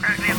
Currently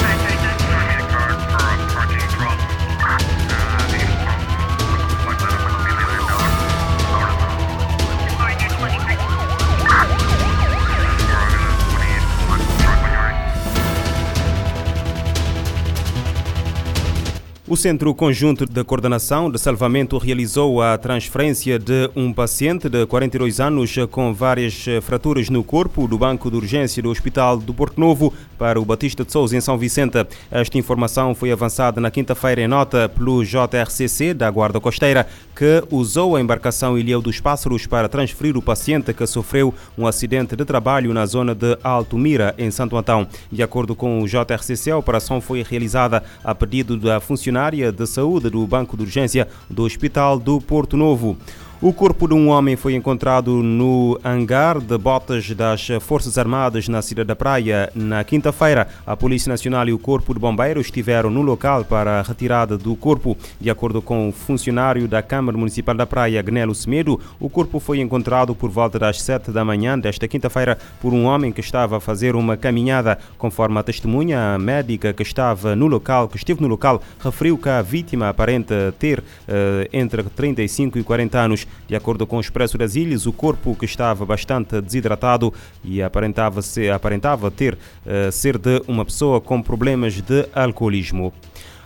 O Centro Conjunto de Coordenação de Salvamento realizou a transferência de um paciente de 42 anos com várias fraturas no corpo do Banco de Urgência do Hospital do Porto Novo para o Batista de Souza, em São Vicente. Esta informação foi avançada na quinta-feira em nota pelo JRCC da Guarda Costeira, que usou a embarcação Ilhéu dos Pássaros para transferir o paciente que sofreu um acidente de trabalho na zona de Alto Mira, em Santo Antão. De acordo com o JRCC, a operação foi realizada a pedido da funcionária de saúde do Banco de Urgência do Hospital do Porto Novo. O corpo de um homem foi encontrado no hangar de botas das Forças Armadas na cidade da Praia na quinta-feira. A Polícia Nacional e o Corpo de Bombeiros estiveram no local para a retirada do corpo. De acordo com o funcionário da Câmara Municipal da Praia, Gnelo Semedo, o corpo foi encontrado por volta das 7 da manhã desta quinta-feira por um homem que estava a fazer uma caminhada. Conforme a testemunha a médica que estava no local, que esteve no local, referiu que a vítima aparenta ter uh, entre 35 e 40 anos. De acordo com o Expresso das Ilhas, o corpo que estava bastante desidratado e aparentava, ser, aparentava ter uh, ser de uma pessoa com problemas de alcoolismo.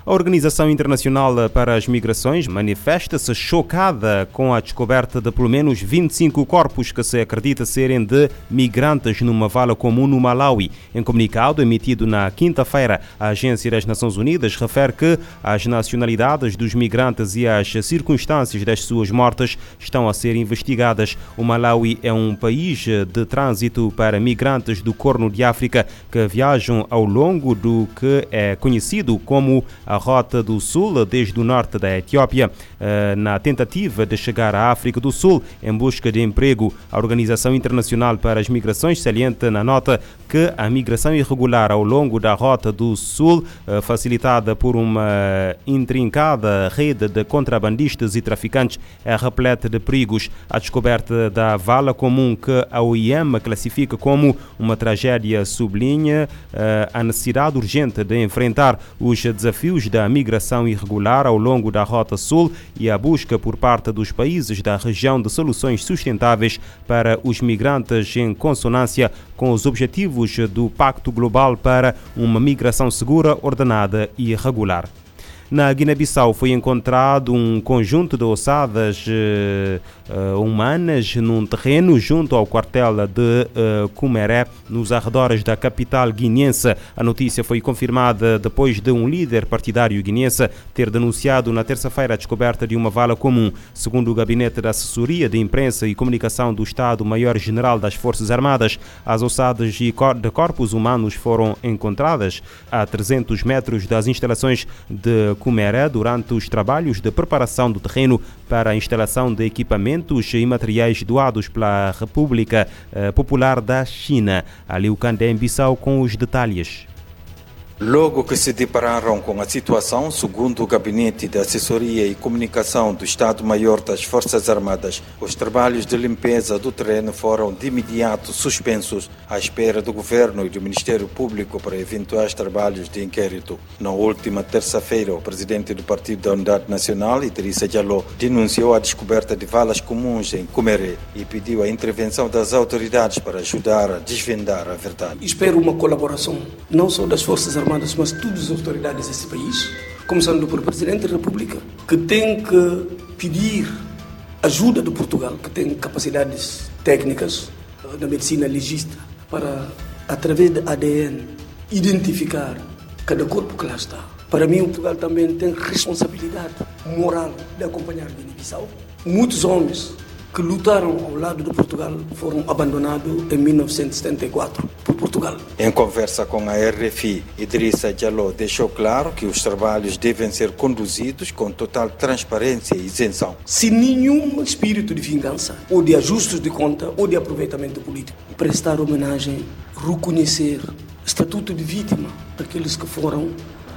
A Organização Internacional para as Migrações manifesta-se chocada com a descoberta de pelo menos 25 corpos que se acredita serem de migrantes numa vala comum no Malawi. Em comunicado emitido na quinta-feira, a Agência das Nações Unidas refere que as nacionalidades dos migrantes e as circunstâncias das suas mortes estão a ser investigadas. O Malawi é um país de trânsito para migrantes do Corno de África que viajam ao longo do que é conhecido como a a Rota do Sul desde o norte da Etiópia, eh, na tentativa de chegar à África do Sul em busca de emprego. A Organização Internacional para as Migrações salienta na nota que a migração irregular ao longo da Rota do Sul, eh, facilitada por uma intrincada rede de contrabandistas e traficantes, é repleta de perigos. A descoberta da vala comum que a OIM classifica como uma tragédia sublinha eh, a necessidade urgente de enfrentar os desafios da migração irregular ao longo da Rota Sul e a busca por parte dos países da região de soluções sustentáveis para os migrantes em consonância com os objetivos do Pacto Global para uma migração segura, ordenada e regular. Na Guiné-Bissau foi encontrado um conjunto de ossadas uh, humanas num terreno junto ao quartel de uh, Cumeré, nos arredores da capital guineense. A notícia foi confirmada depois de um líder partidário guineense ter denunciado na terça-feira a descoberta de uma vala comum. Segundo o Gabinete da Assessoria de Imprensa e Comunicação do Estado-Maior-General das Forças Armadas, as ossadas de corpos humanos foram encontradas a 300 metros das instalações de Cumera durante os trabalhos de preparação do terreno para a instalação de equipamentos e materiais doados pela República eh, Popular da China. Ali o Candem Bissau com os detalhes. Logo que se depararam com a situação, segundo o Gabinete de Assessoria e Comunicação do Estado-Maior das Forças Armadas, os trabalhos de limpeza do terreno foram de imediato suspensos à espera do Governo e do Ministério Público para eventuais trabalhos de inquérito. Na última terça-feira, o presidente do Partido da Unidade Nacional, Idrissa Diallo, denunciou a descoberta de valas comuns em Cumeré e pediu a intervenção das autoridades para ajudar a desvendar a verdade. Espero uma colaboração, não só das Forças Armadas, Armadas, mas todas as autoridades desse país, começando pelo Presidente da República, que tem que pedir ajuda de Portugal, que tem capacidades técnicas na medicina legista, para, através de ADN, identificar cada corpo que lá está. Para mim, Portugal também tem responsabilidade moral de acompanhar Guiné-Bissau. Muitos homens que lutaram ao lado de Portugal foram abandonados em 1974 por Portugal. Em conversa com a RFI, Idrissa Diallo deixou claro que os trabalhos devem ser conduzidos com total transparência e isenção. Sem nenhum espírito de vingança, ou de ajustes de conta, ou de aproveitamento político. Prestar homenagem, reconhecer estatuto de vítima daqueles que foram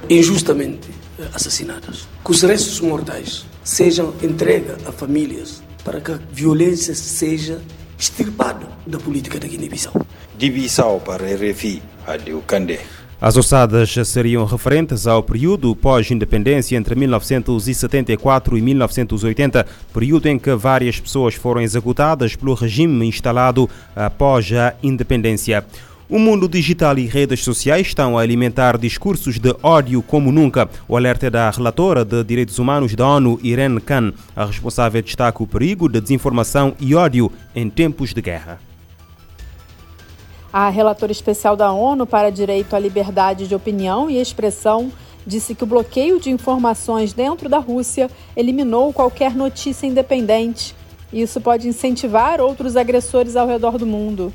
injustamente assassinados. Que os restos mortais sejam entregues a famílias para que a violência seja extirpada da política da Guiné-Bissau. De Bissau para a RFI, Candé. As ossadas seriam referentes ao período pós-independência entre 1974 e 1980, período em que várias pessoas foram executadas pelo regime instalado após a independência. O mundo digital e redes sociais estão a alimentar discursos de ódio como nunca. O alerta é da relatora de Direitos Humanos da ONU, Irene Khan. A responsável destaca o perigo de desinformação e ódio em tempos de guerra. A relatora especial da ONU para Direito à Liberdade de Opinião e Expressão disse que o bloqueio de informações dentro da Rússia eliminou qualquer notícia independente. Isso pode incentivar outros agressores ao redor do mundo.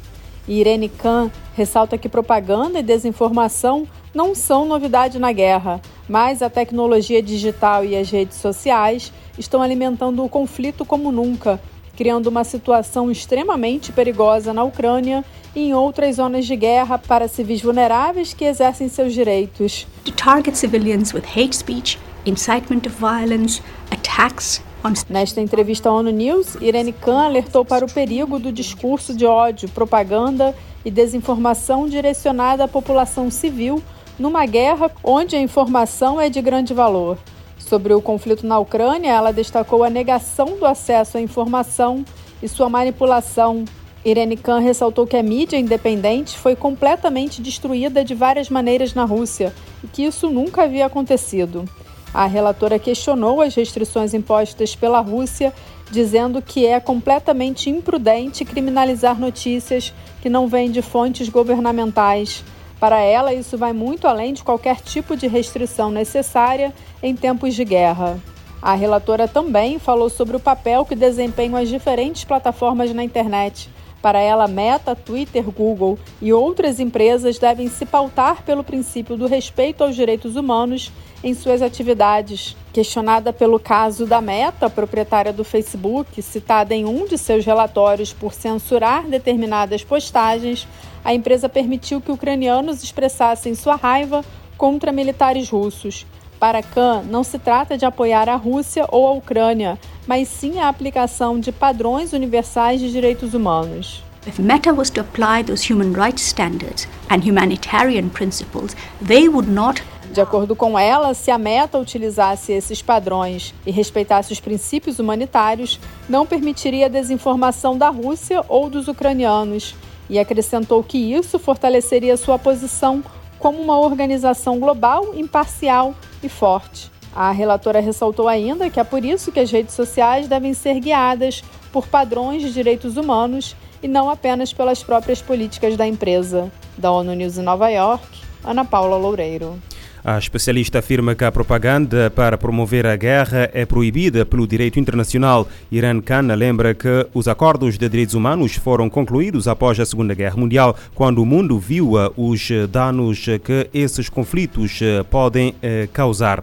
Irene Khan ressalta que propaganda e desinformação não são novidade na guerra, mas a tecnologia digital e as redes sociais estão alimentando o conflito como nunca, criando uma situação extremamente perigosa na Ucrânia e em outras zonas de guerra para civis vulneráveis que exercem seus direitos. To target civilians with hate speech, incitement violence, attacks Nesta entrevista à ONU News, Irene Khan alertou para o perigo do discurso de ódio, propaganda e desinformação direcionada à população civil numa guerra onde a informação é de grande valor. Sobre o conflito na Ucrânia, ela destacou a negação do acesso à informação e sua manipulação. Irene Khan ressaltou que a mídia independente foi completamente destruída de várias maneiras na Rússia e que isso nunca havia acontecido. A relatora questionou as restrições impostas pela Rússia, dizendo que é completamente imprudente criminalizar notícias que não vêm de fontes governamentais. Para ela, isso vai muito além de qualquer tipo de restrição necessária em tempos de guerra. A relatora também falou sobre o papel que desempenham as diferentes plataformas na internet. Para ela, Meta, Twitter, Google e outras empresas devem se pautar pelo princípio do respeito aos direitos humanos em suas atividades. Questionada pelo caso da Meta, proprietária do Facebook, citada em um de seus relatórios por censurar determinadas postagens, a empresa permitiu que ucranianos expressassem sua raiva contra militares russos. Para Khan, não se trata de apoiar a Rússia ou a Ucrânia, mas sim a aplicação de padrões universais de direitos humanos. If Meta was to apply those human rights standards and humanitarian principles, they would not de acordo com ela, se a meta utilizasse esses padrões e respeitasse os princípios humanitários, não permitiria a desinformação da Rússia ou dos ucranianos, e acrescentou que isso fortaleceria sua posição como uma organização global, imparcial e forte. A relatora ressaltou ainda que é por isso que as redes sociais devem ser guiadas por padrões de direitos humanos e não apenas pelas próprias políticas da empresa. Da ONU News em Nova York, Ana Paula Loureiro. A especialista afirma que a propaganda para promover a guerra é proibida pelo direito internacional. Irã Khan lembra que os acordos de direitos humanos foram concluídos após a Segunda Guerra Mundial, quando o mundo viu os danos que esses conflitos podem eh, causar.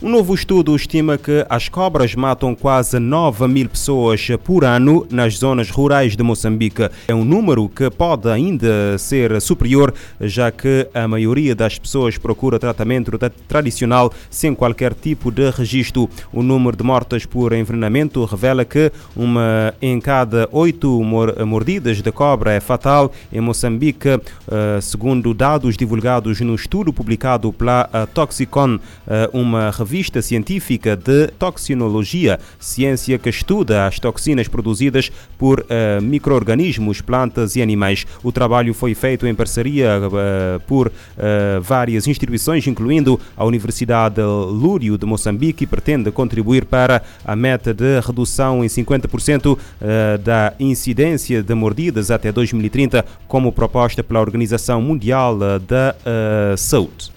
Um novo estudo estima que as cobras matam quase 9 mil pessoas por ano nas zonas rurais de Moçambique. É um número que pode ainda ser superior, já que a maioria das pessoas procura tratamento tradicional sem qualquer tipo de registro. O número de mortes por envenenamento revela que uma em cada oito mordidas de cobra é fatal em Moçambique, eh, segundo dados divulgados no estudo publicado pela Toxicon, eh, uma revista revista científica de toxinologia, ciência que estuda as toxinas produzidas por uh, microorganismos, plantas e animais. O trabalho foi feito em parceria uh, por uh, várias instituições, incluindo a Universidade Lúrio de Moçambique, e pretende contribuir para a meta de redução em 50% da incidência de mordidas até 2030, como proposta pela Organização Mundial da Saúde.